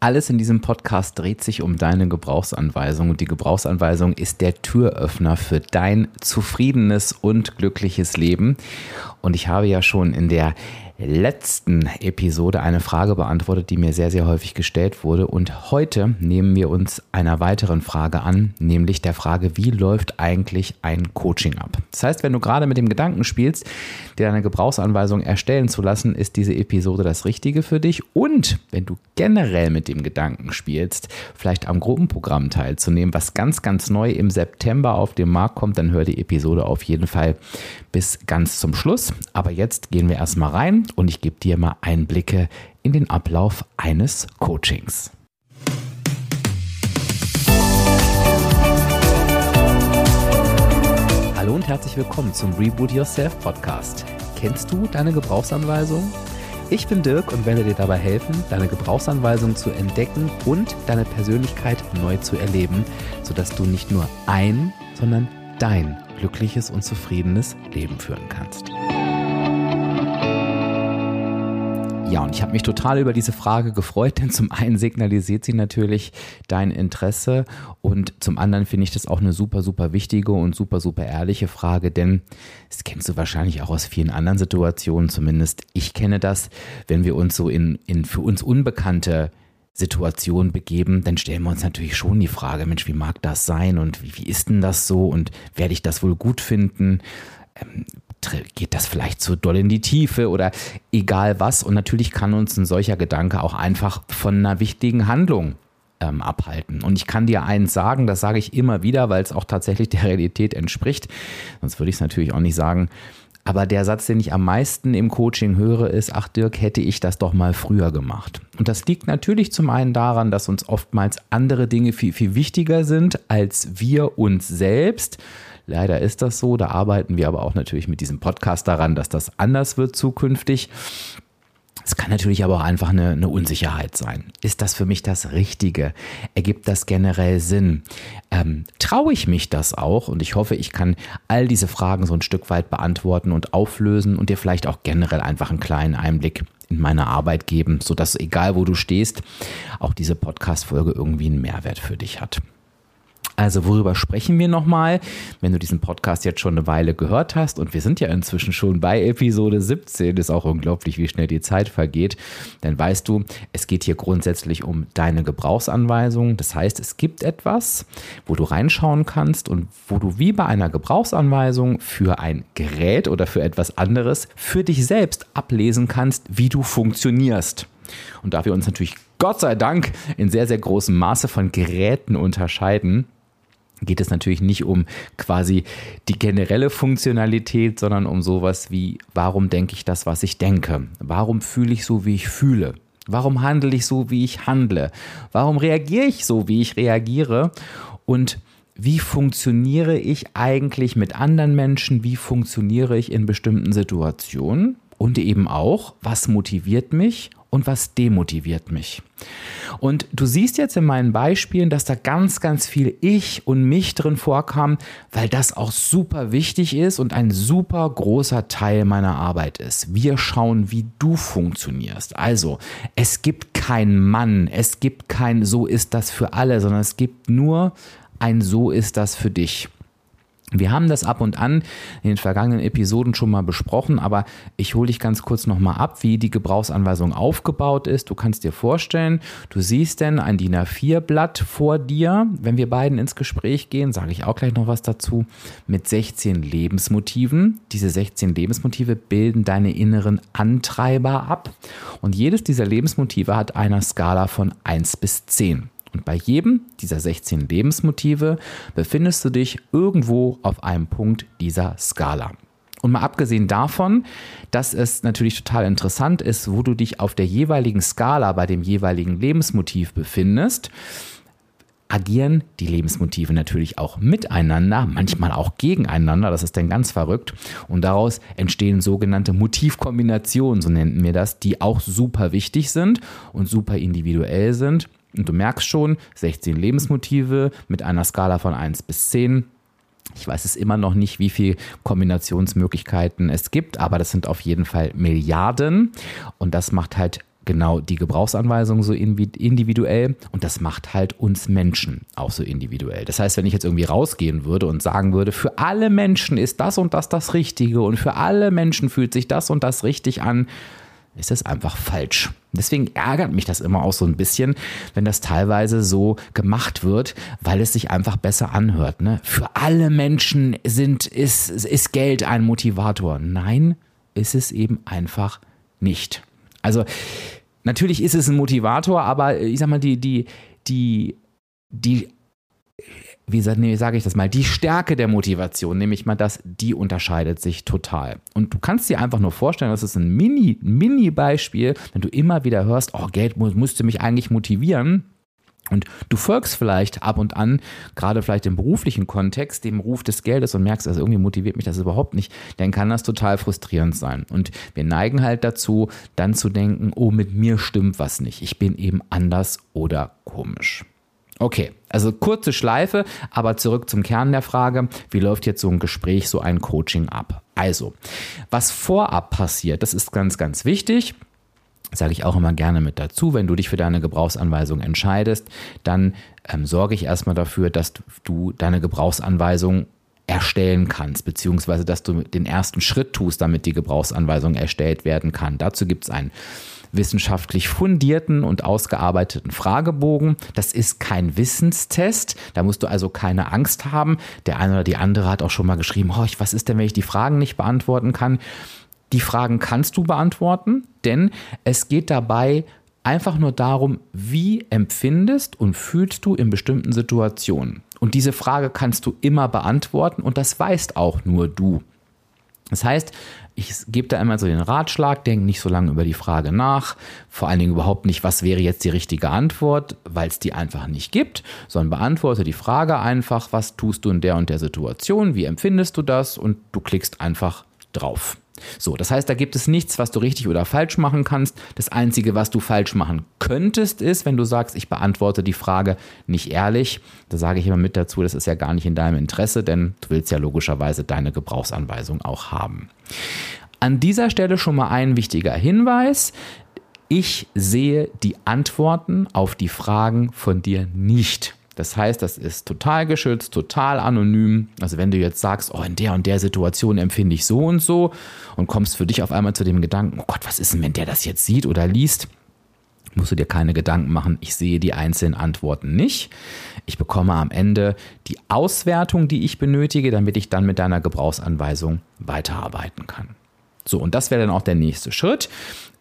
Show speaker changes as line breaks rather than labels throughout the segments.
Alles in diesem Podcast dreht sich um deine Gebrauchsanweisung und die Gebrauchsanweisung ist der Türöffner für dein zufriedenes und glückliches Leben. Und ich habe ja schon in der letzten Episode eine Frage beantwortet, die mir sehr, sehr häufig gestellt wurde. Und heute nehmen wir uns einer weiteren Frage an, nämlich der Frage, wie läuft eigentlich ein Coaching ab? Das heißt, wenn du gerade mit dem Gedanken spielst, dir eine Gebrauchsanweisung erstellen zu lassen, ist diese Episode das Richtige für dich. Und wenn du generell mit dem Gedanken spielst, vielleicht am Gruppenprogramm teilzunehmen, was ganz, ganz neu im September auf den Markt kommt, dann hör die Episode auf jeden Fall bis ganz zum Schluss. Aber jetzt gehen wir erstmal rein und ich gebe dir mal Einblicke in den Ablauf eines Coachings. Hallo und herzlich willkommen zum Reboot Yourself Podcast. Kennst du deine Gebrauchsanweisung? Ich bin Dirk und werde dir dabei helfen, deine Gebrauchsanweisung zu entdecken und deine Persönlichkeit neu zu erleben, sodass du nicht nur ein, sondern dein glückliches und zufriedenes Leben führen kannst. Ja, und ich habe mich total über diese Frage gefreut, denn zum einen signalisiert sie natürlich dein Interesse und zum anderen finde ich das auch eine super, super wichtige und super, super ehrliche Frage, denn das kennst du wahrscheinlich auch aus vielen anderen Situationen, zumindest ich kenne das, wenn wir uns so in, in für uns unbekannte Situation begeben, dann stellen wir uns natürlich schon die Frage, Mensch, wie mag das sein und wie, wie ist denn das so und werde ich das wohl gut finden? Ähm, geht das vielleicht zu doll in die Tiefe oder egal was. Und natürlich kann uns ein solcher Gedanke auch einfach von einer wichtigen Handlung ähm, abhalten. Und ich kann dir eins sagen, das sage ich immer wieder, weil es auch tatsächlich der Realität entspricht. Sonst würde ich es natürlich auch nicht sagen. Aber der Satz, den ich am meisten im Coaching höre, ist, ach Dirk, hätte ich das doch mal früher gemacht. Und das liegt natürlich zum einen daran, dass uns oftmals andere Dinge viel, viel wichtiger sind als wir uns selbst. Leider ist das so. Da arbeiten wir aber auch natürlich mit diesem Podcast daran, dass das anders wird zukünftig. Es kann natürlich aber auch einfach eine, eine, Unsicherheit sein. Ist das für mich das Richtige? Ergibt das generell Sinn? Ähm, traue ich mich das auch? Und ich hoffe, ich kann all diese Fragen so ein Stück weit beantworten und auflösen und dir vielleicht auch generell einfach einen kleinen Einblick in meine Arbeit geben, sodass egal wo du stehst, auch diese Podcast-Folge irgendwie einen Mehrwert für dich hat. Also worüber sprechen wir nochmal? Wenn du diesen Podcast jetzt schon eine Weile gehört hast und wir sind ja inzwischen schon bei Episode 17, ist auch unglaublich, wie schnell die Zeit vergeht, dann weißt du, es geht hier grundsätzlich um deine Gebrauchsanweisung. Das heißt, es gibt etwas, wo du reinschauen kannst und wo du wie bei einer Gebrauchsanweisung für ein Gerät oder für etwas anderes für dich selbst ablesen kannst, wie du funktionierst. Und da wir uns natürlich Gott sei Dank in sehr, sehr großem Maße von Geräten unterscheiden, geht es natürlich nicht um quasi die generelle Funktionalität, sondern um sowas wie, warum denke ich das, was ich denke? Warum fühle ich so, wie ich fühle? Warum handle ich so, wie ich handle? Warum reagiere ich so, wie ich reagiere? Und wie funktioniere ich eigentlich mit anderen Menschen? Wie funktioniere ich in bestimmten Situationen? Und eben auch, was motiviert mich und was demotiviert mich. Und du siehst jetzt in meinen Beispielen, dass da ganz, ganz viel Ich und mich drin vorkam, weil das auch super wichtig ist und ein super großer Teil meiner Arbeit ist. Wir schauen, wie du funktionierst. Also, es gibt kein Mann, es gibt kein So ist das für alle, sondern es gibt nur ein So ist das für dich. Wir haben das ab und an in den vergangenen Episoden schon mal besprochen, aber ich hole dich ganz kurz nochmal ab, wie die Gebrauchsanweisung aufgebaut ist. Du kannst dir vorstellen, du siehst denn ein DIN A4-Blatt vor dir. Wenn wir beiden ins Gespräch gehen, sage ich auch gleich noch was dazu, mit 16 Lebensmotiven. Diese 16 Lebensmotive bilden deine inneren Antreiber ab. Und jedes dieser Lebensmotive hat eine Skala von 1 bis 10. Und bei jedem dieser 16 Lebensmotive befindest du dich irgendwo auf einem Punkt dieser Skala. Und mal abgesehen davon, dass es natürlich total interessant ist, wo du dich auf der jeweiligen Skala bei dem jeweiligen Lebensmotiv befindest, agieren die Lebensmotive natürlich auch miteinander, manchmal auch gegeneinander, das ist dann ganz verrückt. Und daraus entstehen sogenannte Motivkombinationen, so nennen wir das, die auch super wichtig sind und super individuell sind. Und du merkst schon, 16 Lebensmotive mit einer Skala von 1 bis 10. Ich weiß es immer noch nicht, wie viele Kombinationsmöglichkeiten es gibt, aber das sind auf jeden Fall Milliarden. Und das macht halt genau die Gebrauchsanweisung so individuell und das macht halt uns Menschen auch so individuell. Das heißt, wenn ich jetzt irgendwie rausgehen würde und sagen würde, für alle Menschen ist das und das das Richtige und für alle Menschen fühlt sich das und das richtig an, ist es einfach falsch. Deswegen ärgert mich das immer auch so ein bisschen, wenn das teilweise so gemacht wird, weil es sich einfach besser anhört. Ne? Für alle Menschen sind, ist, ist Geld ein Motivator. Nein, ist es eben einfach nicht. Also natürlich ist es ein Motivator, aber ich sag mal, die, die, die, die wie sage ich das mal, die Stärke der Motivation, nämlich mal das, die unterscheidet sich total. Und du kannst dir einfach nur vorstellen, das ist ein Mini, Mini-Beispiel, wenn du immer wieder hörst, oh, Geld müsste mich eigentlich motivieren. Und du folgst vielleicht ab und an, gerade vielleicht im beruflichen Kontext, dem Ruf des Geldes und merkst, also irgendwie motiviert mich das überhaupt nicht, dann kann das total frustrierend sein. Und wir neigen halt dazu, dann zu denken, oh, mit mir stimmt was nicht. Ich bin eben anders oder komisch. Okay, also kurze Schleife, aber zurück zum Kern der Frage, wie läuft jetzt so ein Gespräch, so ein Coaching ab? Also, was vorab passiert, das ist ganz, ganz wichtig. Sage ich auch immer gerne mit dazu, wenn du dich für deine Gebrauchsanweisung entscheidest, dann ähm, sorge ich erstmal dafür, dass du deine Gebrauchsanweisung erstellen kannst, beziehungsweise dass du den ersten Schritt tust, damit die Gebrauchsanweisung erstellt werden kann. Dazu gibt es ein wissenschaftlich fundierten und ausgearbeiteten Fragebogen. Das ist kein Wissenstest. Da musst du also keine Angst haben. Der eine oder die andere hat auch schon mal geschrieben, oh, was ist denn, wenn ich die Fragen nicht beantworten kann? Die Fragen kannst du beantworten, denn es geht dabei einfach nur darum, wie empfindest und fühlst du in bestimmten Situationen. Und diese Frage kannst du immer beantworten und das weißt auch nur du. Das heißt, ich gebe da immer so den Ratschlag, denk nicht so lange über die Frage nach, vor allen Dingen überhaupt nicht, was wäre jetzt die richtige Antwort, weil es die einfach nicht gibt, sondern beantworte die Frage einfach, was tust du in der und der Situation, wie empfindest du das und du klickst einfach drauf. So, das heißt, da gibt es nichts, was du richtig oder falsch machen kannst. Das Einzige, was du falsch machen könntest, ist, wenn du sagst, ich beantworte die Frage nicht ehrlich. Da sage ich immer mit dazu, das ist ja gar nicht in deinem Interesse, denn du willst ja logischerweise deine Gebrauchsanweisung auch haben. An dieser Stelle schon mal ein wichtiger Hinweis. Ich sehe die Antworten auf die Fragen von dir nicht. Das heißt, das ist total geschützt, total anonym. Also wenn du jetzt sagst, oh, in der und der Situation empfinde ich so und so und kommst für dich auf einmal zu dem Gedanken, oh Gott, was ist denn, wenn der das jetzt sieht oder liest? musst du dir keine Gedanken machen, ich sehe die einzelnen Antworten nicht. Ich bekomme am Ende die Auswertung, die ich benötige, damit ich dann mit deiner Gebrauchsanweisung weiterarbeiten kann. So, und das wäre dann auch der nächste Schritt.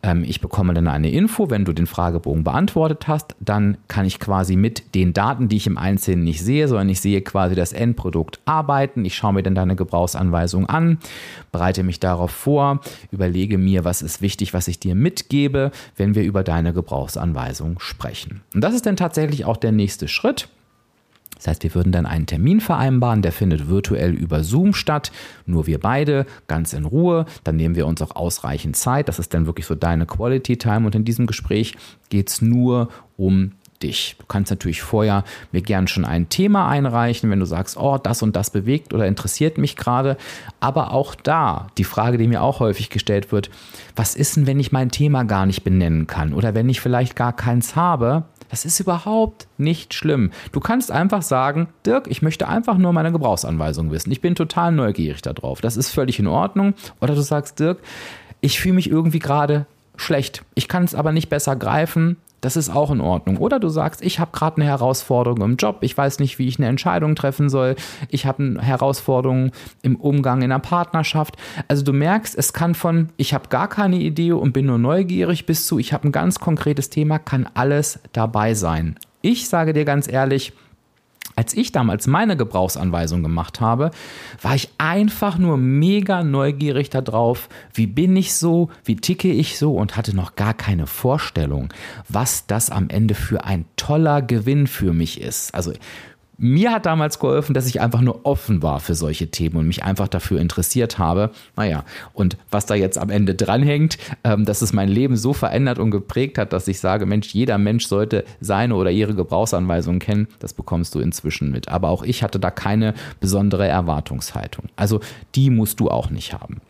Ähm, ich bekomme dann eine Info, wenn du den Fragebogen beantwortet hast, dann kann ich quasi mit den Daten, die ich im Einzelnen nicht sehe, sondern ich sehe quasi das Endprodukt arbeiten. Ich schaue mir dann deine Gebrauchsanweisung an, bereite mich darauf vor, überlege mir, was ist wichtig, was ich dir mitgebe, wenn wir über deine Gebrauchsanweisung sprechen. Und das ist dann tatsächlich auch der nächste Schritt. Das heißt, wir würden dann einen Termin vereinbaren, der findet virtuell über Zoom statt, nur wir beide, ganz in Ruhe. Dann nehmen wir uns auch ausreichend Zeit. Das ist dann wirklich so deine Quality Time. Und in diesem Gespräch geht es nur um dich. Du kannst natürlich vorher mir gern schon ein Thema einreichen, wenn du sagst, oh, das und das bewegt oder interessiert mich gerade. Aber auch da, die Frage, die mir auch häufig gestellt wird, was ist denn, wenn ich mein Thema gar nicht benennen kann oder wenn ich vielleicht gar keins habe? Das ist überhaupt nicht schlimm. Du kannst einfach sagen, Dirk, ich möchte einfach nur meine Gebrauchsanweisung wissen. Ich bin total neugierig darauf. Das ist völlig in Ordnung. Oder du sagst, Dirk, ich fühle mich irgendwie gerade schlecht. Ich kann es aber nicht besser greifen. Das ist auch in Ordnung. Oder du sagst, ich habe gerade eine Herausforderung im Job, ich weiß nicht, wie ich eine Entscheidung treffen soll, ich habe eine Herausforderung im Umgang in einer Partnerschaft. Also du merkst, es kann von, ich habe gar keine Idee und bin nur neugierig, bis zu, ich habe ein ganz konkretes Thema, kann alles dabei sein. Ich sage dir ganz ehrlich, als ich damals meine Gebrauchsanweisung gemacht habe, war ich einfach nur mega neugierig darauf, wie bin ich so, wie ticke ich so und hatte noch gar keine Vorstellung, was das am Ende für ein toller Gewinn für mich ist. Also mir hat damals geholfen, dass ich einfach nur offen war für solche Themen und mich einfach dafür interessiert habe. Naja, und was da jetzt am Ende dranhängt, ähm, dass es mein Leben so verändert und geprägt hat, dass ich sage, Mensch, jeder Mensch sollte seine oder ihre Gebrauchsanweisungen kennen, das bekommst du inzwischen mit. Aber auch ich hatte da keine besondere Erwartungshaltung. Also die musst du auch nicht haben.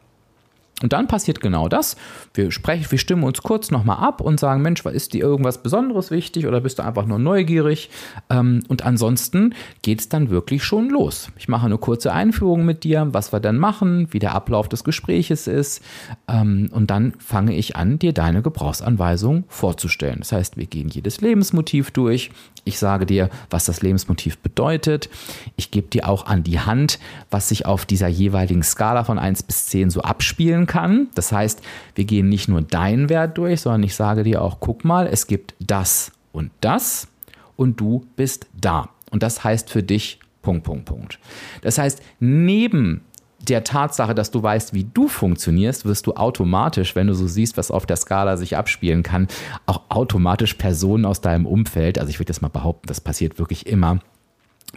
Und dann passiert genau das. Wir sprechen, wir stimmen uns kurz nochmal ab und sagen, Mensch, ist dir irgendwas Besonderes wichtig oder bist du einfach nur neugierig? Ähm, und ansonsten geht es dann wirklich schon los. Ich mache eine kurze Einführung mit dir, was wir dann machen, wie der Ablauf des Gespräches ist. Ähm, und dann fange ich an, dir deine Gebrauchsanweisung vorzustellen. Das heißt, wir gehen jedes Lebensmotiv durch. Ich sage dir, was das Lebensmotiv bedeutet. Ich gebe dir auch an die Hand, was sich auf dieser jeweiligen Skala von 1 bis 10 so abspielen kann. Das heißt, wir gehen nicht nur deinen Wert durch, sondern ich sage dir auch, guck mal, es gibt das und das und du bist da. Und das heißt für dich Punkt, Punkt, Punkt. Das heißt, neben der Tatsache, dass du weißt, wie du funktionierst, wirst du automatisch, wenn du so siehst, was auf der Skala sich abspielen kann, auch automatisch Personen aus deinem Umfeld, also ich würde jetzt mal behaupten, das passiert wirklich immer,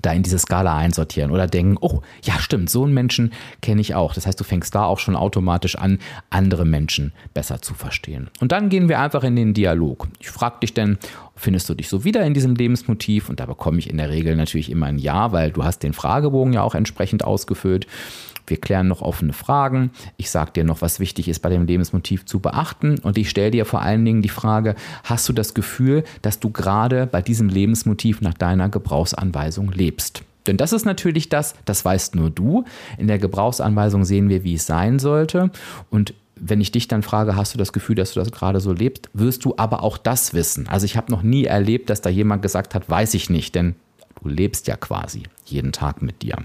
da in diese Skala einsortieren oder denken, oh, ja stimmt, so einen Menschen kenne ich auch. Das heißt, du fängst da auch schon automatisch an, andere Menschen besser zu verstehen. Und dann gehen wir einfach in den Dialog. Ich frage dich denn, findest du dich so wieder in diesem Lebensmotiv? Und da bekomme ich in der Regel natürlich immer ein Ja, weil du hast den Fragebogen ja auch entsprechend ausgefüllt. Wir klären noch offene Fragen. Ich sage dir noch, was wichtig ist bei dem Lebensmotiv zu beachten. Und ich stelle dir vor allen Dingen die Frage, hast du das Gefühl, dass du gerade bei diesem Lebensmotiv nach deiner Gebrauchsanweisung lebst? Denn das ist natürlich das, das weißt nur du. In der Gebrauchsanweisung sehen wir, wie es sein sollte. Und wenn ich dich dann frage, hast du das Gefühl, dass du das gerade so lebst, wirst du aber auch das wissen. Also ich habe noch nie erlebt, dass da jemand gesagt hat, weiß ich nicht, denn du lebst ja quasi jeden Tag mit dir.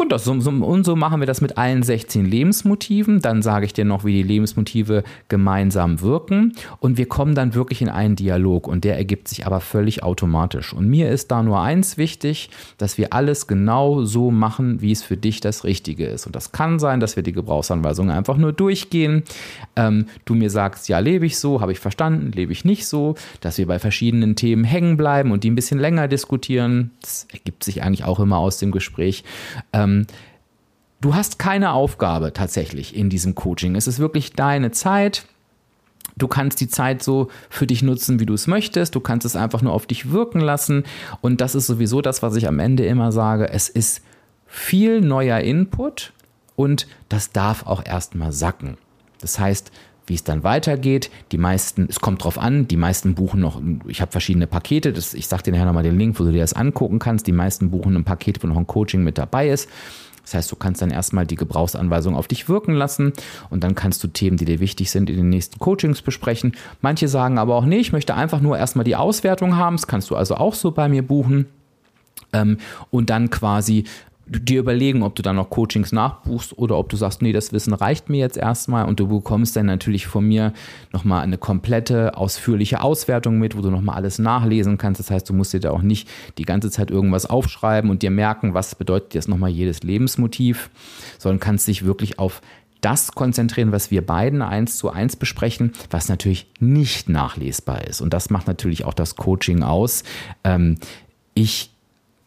Und, das, und so machen wir das mit allen 16 Lebensmotiven. Dann sage ich dir noch, wie die Lebensmotive gemeinsam wirken. Und wir kommen dann wirklich in einen Dialog. Und der ergibt sich aber völlig automatisch. Und mir ist da nur eins wichtig, dass wir alles genau so machen, wie es für dich das Richtige ist. Und das kann sein, dass wir die Gebrauchsanweisungen einfach nur durchgehen. Ähm, du mir sagst, ja, lebe ich so, habe ich verstanden, lebe ich nicht so. Dass wir bei verschiedenen Themen hängen bleiben und die ein bisschen länger diskutieren. Das ergibt sich eigentlich auch immer aus dem Gespräch. Ähm, ähm, du hast keine Aufgabe tatsächlich in diesem Coaching. Es ist wirklich deine Zeit. Du kannst die Zeit so für dich nutzen, wie du es möchtest. Du kannst es einfach nur auf dich wirken lassen. Und das ist sowieso das, was ich am Ende immer sage. Es ist viel neuer Input und das darf auch erstmal sacken. Das heißt, wie es dann weitergeht. Die meisten, es kommt drauf an, die meisten buchen noch, ich habe verschiedene Pakete, das, ich sage dir nachher nochmal den Link, wo du dir das angucken kannst. Die meisten buchen ein Paket, wo noch ein Coaching mit dabei ist. Das heißt, du kannst dann erstmal die Gebrauchsanweisung auf dich wirken lassen und dann kannst du Themen, die dir wichtig sind, in den nächsten Coachings besprechen. Manche sagen aber auch, nee, ich möchte einfach nur erstmal die Auswertung haben. Das kannst du also auch so bei mir buchen. Ähm, und dann quasi dir überlegen, ob du dann noch Coachings nachbuchst oder ob du sagst, nee, das Wissen reicht mir jetzt erstmal und du bekommst dann natürlich von mir nochmal eine komplette, ausführliche Auswertung mit, wo du nochmal alles nachlesen kannst. Das heißt, du musst dir da auch nicht die ganze Zeit irgendwas aufschreiben und dir merken, was bedeutet jetzt nochmal jedes Lebensmotiv, sondern kannst dich wirklich auf das konzentrieren, was wir beiden eins zu eins besprechen, was natürlich nicht nachlesbar ist. Und das macht natürlich auch das Coaching aus. Ähm, ich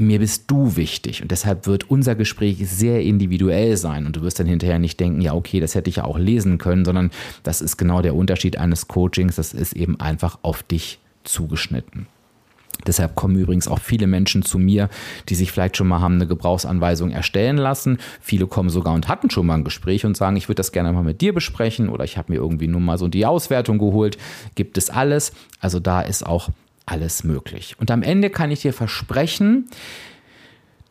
mir bist du wichtig und deshalb wird unser Gespräch sehr individuell sein und du wirst dann hinterher nicht denken, ja okay, das hätte ich ja auch lesen können, sondern das ist genau der Unterschied eines Coachings, das ist eben einfach auf dich zugeschnitten. Deshalb kommen übrigens auch viele Menschen zu mir, die sich vielleicht schon mal haben eine Gebrauchsanweisung erstellen lassen. Viele kommen sogar und hatten schon mal ein Gespräch und sagen, ich würde das gerne mal mit dir besprechen oder ich habe mir irgendwie nur mal so die Auswertung geholt. Gibt es alles. Also da ist auch alles möglich. Und am Ende kann ich dir versprechen,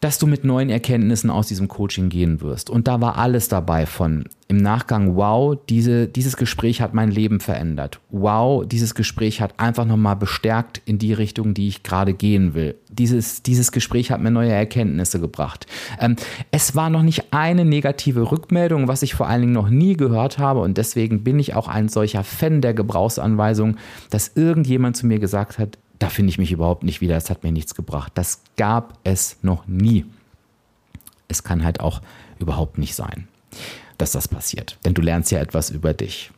dass du mit neuen Erkenntnissen aus diesem Coaching gehen wirst. Und da war alles dabei von im Nachgang, wow, diese, dieses Gespräch hat mein Leben verändert. Wow, dieses Gespräch hat einfach nochmal bestärkt in die Richtung, die ich gerade gehen will. Dieses, dieses Gespräch hat mir neue Erkenntnisse gebracht. Ähm, es war noch nicht eine negative Rückmeldung, was ich vor allen Dingen noch nie gehört habe. Und deswegen bin ich auch ein solcher Fan der Gebrauchsanweisung, dass irgendjemand zu mir gesagt hat, da finde ich mich überhaupt nicht wieder, das hat mir nichts gebracht. Das gab es noch nie. Es kann halt auch überhaupt nicht sein, dass das passiert, denn du lernst ja etwas über dich.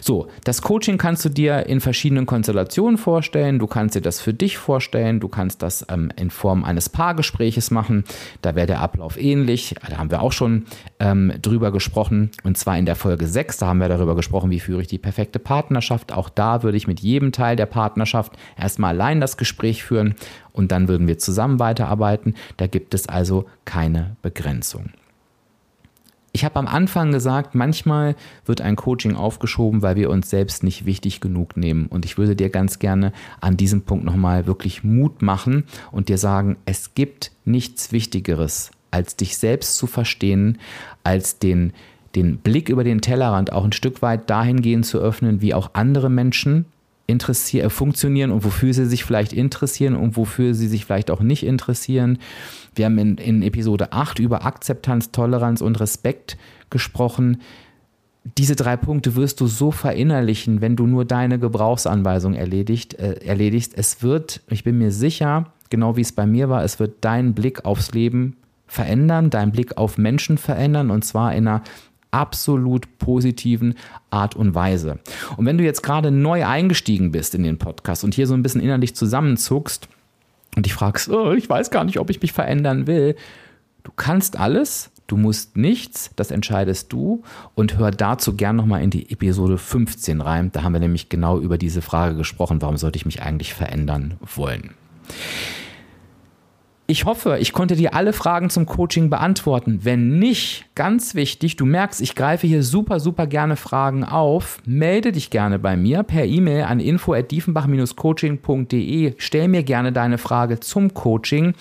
So, das Coaching kannst du dir in verschiedenen Konstellationen vorstellen. Du kannst dir das für dich vorstellen. Du kannst das ähm, in Form eines Paargespräches machen. Da wäre der Ablauf ähnlich. Da haben wir auch schon ähm, drüber gesprochen. Und zwar in der Folge 6. Da haben wir darüber gesprochen, wie führe ich die perfekte Partnerschaft. Auch da würde ich mit jedem Teil der Partnerschaft erstmal allein das Gespräch führen und dann würden wir zusammen weiterarbeiten. Da gibt es also keine Begrenzung. Ich habe am Anfang gesagt, manchmal wird ein Coaching aufgeschoben, weil wir uns selbst nicht wichtig genug nehmen. Und ich würde dir ganz gerne an diesem Punkt nochmal wirklich Mut machen und dir sagen, es gibt nichts Wichtigeres, als dich selbst zu verstehen, als den, den Blick über den Tellerrand auch ein Stück weit dahingehend zu öffnen, wie auch andere Menschen interessieren, funktionieren und wofür sie sich vielleicht interessieren und wofür sie sich vielleicht auch nicht interessieren. Wir haben in, in Episode 8 über Akzeptanz, Toleranz und Respekt gesprochen. Diese drei Punkte wirst du so verinnerlichen, wenn du nur deine Gebrauchsanweisung erledigt, äh, erledigst. Es wird, ich bin mir sicher, genau wie es bei mir war, es wird deinen Blick aufs Leben verändern, deinen Blick auf Menschen verändern und zwar in einer absolut positiven Art und Weise. Und wenn du jetzt gerade neu eingestiegen bist in den Podcast und hier so ein bisschen innerlich zusammenzuckst und dich fragst, oh, ich weiß gar nicht, ob ich mich verändern will, du kannst alles, du musst nichts, das entscheidest du und hör dazu gern nochmal in die Episode 15 rein. Da haben wir nämlich genau über diese Frage gesprochen, warum sollte ich mich eigentlich verändern wollen. Ich hoffe, ich konnte dir alle Fragen zum Coaching beantworten. Wenn nicht, ganz wichtig, du merkst, ich greife hier super, super gerne Fragen auf. Melde dich gerne bei mir per E-Mail an info@diefenbach-coaching.de. Stell mir gerne deine Frage zum Coaching.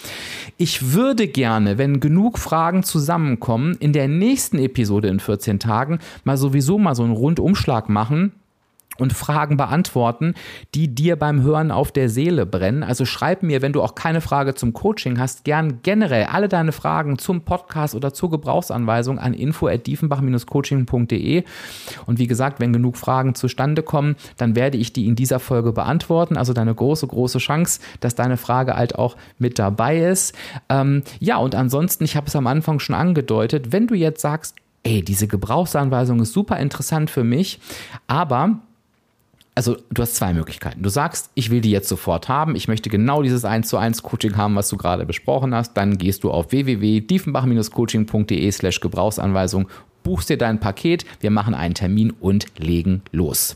Ich würde gerne, wenn genug Fragen zusammenkommen, in der nächsten Episode in 14 Tagen mal sowieso mal so einen Rundumschlag machen und Fragen beantworten, die dir beim Hören auf der Seele brennen. Also schreib mir, wenn du auch keine Frage zum Coaching hast, gern generell alle deine Fragen zum Podcast oder zur Gebrauchsanweisung an info@diefenbach-coaching.de und wie gesagt, wenn genug Fragen zustande kommen, dann werde ich die in dieser Folge beantworten. Also deine große große Chance, dass deine Frage halt auch mit dabei ist. Ähm, ja und ansonsten, ich habe es am Anfang schon angedeutet, wenn du jetzt sagst, ey, diese Gebrauchsanweisung ist super interessant für mich, aber also du hast zwei Möglichkeiten. Du sagst, ich will die jetzt sofort haben, ich möchte genau dieses 1 zu 1 Coaching haben, was du gerade besprochen hast, dann gehst du auf www.diefenbach-coaching.de slash Gebrauchsanweisung buchst dir dein Paket, wir machen einen Termin und legen los.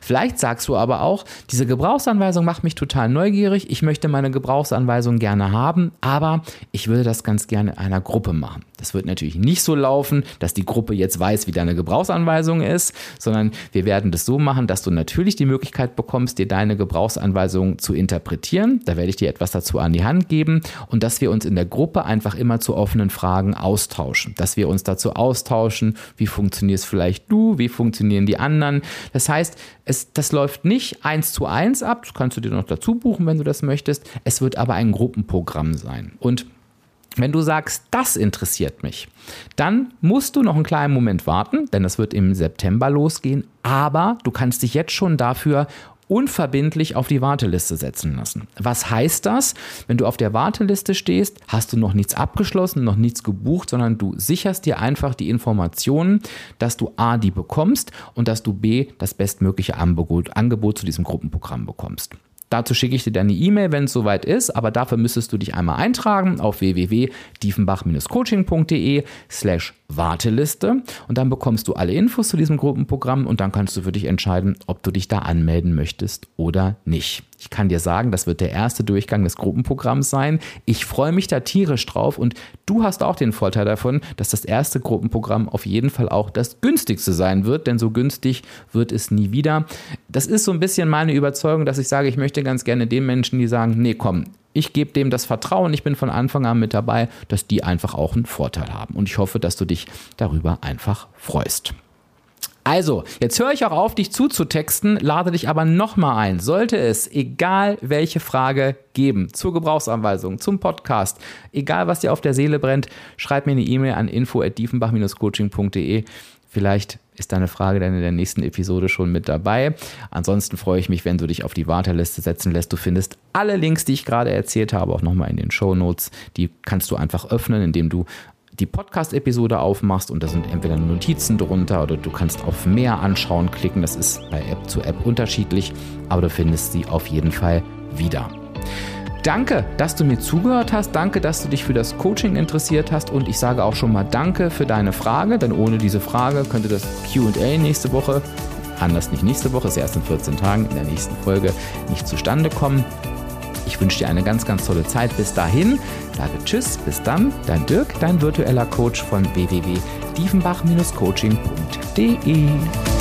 Vielleicht sagst du aber auch, diese Gebrauchsanweisung macht mich total neugierig, ich möchte meine Gebrauchsanweisung gerne haben, aber ich würde das ganz gerne in einer Gruppe machen. Das wird natürlich nicht so laufen, dass die Gruppe jetzt weiß, wie deine Gebrauchsanweisung ist, sondern wir werden das so machen, dass du natürlich die Möglichkeit bekommst, dir deine Gebrauchsanweisung zu interpretieren. Da werde ich dir etwas dazu an die Hand geben und dass wir uns in der Gruppe einfach immer zu offenen Fragen austauschen, dass wir uns dazu austauschen, Menschen, wie funktionierst vielleicht du, wie funktionieren die anderen. Das heißt, es, das läuft nicht eins zu eins ab, das kannst du dir noch dazu buchen, wenn du das möchtest. Es wird aber ein Gruppenprogramm sein. Und wenn du sagst, das interessiert mich, dann musst du noch einen kleinen Moment warten, denn das wird im September losgehen. Aber du kannst dich jetzt schon dafür unverbindlich auf die Warteliste setzen lassen. Was heißt das? Wenn du auf der Warteliste stehst, hast du noch nichts abgeschlossen, noch nichts gebucht, sondern du sicherst dir einfach die Informationen, dass du A, die bekommst und dass du B, das bestmögliche Angebot, Angebot zu diesem Gruppenprogramm bekommst. Dazu schicke ich dir deine E-Mail, wenn es soweit ist, aber dafür müsstest du dich einmal eintragen auf www.diefenbach-coaching.de slash Warteliste und dann bekommst du alle Infos zu diesem Gruppenprogramm und dann kannst du für dich entscheiden, ob du dich da anmelden möchtest oder nicht. Ich kann dir sagen, das wird der erste Durchgang des Gruppenprogramms sein. Ich freue mich da tierisch drauf und du hast auch den Vorteil davon, dass das erste Gruppenprogramm auf jeden Fall auch das günstigste sein wird, denn so günstig wird es nie wieder. Das ist so ein bisschen meine Überzeugung, dass ich sage, ich möchte ganz gerne den Menschen, die sagen, nee, komm, ich gebe dem das Vertrauen, ich bin von Anfang an mit dabei, dass die einfach auch einen Vorteil haben. Und ich hoffe, dass du dich darüber einfach freust. Also, jetzt höre ich auch auf, dich zuzutexten, lade dich aber nochmal ein. Sollte es, egal welche Frage geben, zur Gebrauchsanweisung, zum Podcast, egal was dir auf der Seele brennt, schreib mir eine E-Mail an info.diefenbach-coaching.de. Vielleicht ist deine Frage dann in der nächsten Episode schon mit dabei. Ansonsten freue ich mich, wenn du dich auf die Warteliste setzen lässt. Du findest alle Links, die ich gerade erzählt habe, auch nochmal in den Show Notes. Die kannst du einfach öffnen, indem du die Podcast-Episode aufmachst und da sind entweder Notizen drunter oder du kannst auf mehr anschauen klicken. Das ist bei App zu App unterschiedlich, aber du findest sie auf jeden Fall wieder. Danke, dass du mir zugehört hast. Danke, dass du dich für das Coaching interessiert hast. Und ich sage auch schon mal Danke für deine Frage, denn ohne diese Frage könnte das QA nächste Woche, anders nicht nächste Woche, ist erst in 14 Tagen in der nächsten Folge, nicht zustande kommen. Ich wünsche dir eine ganz, ganz tolle Zeit. Bis dahin, sage Tschüss, bis dann, dein Dirk, dein virtueller Coach von www diefenbach-coaching.de.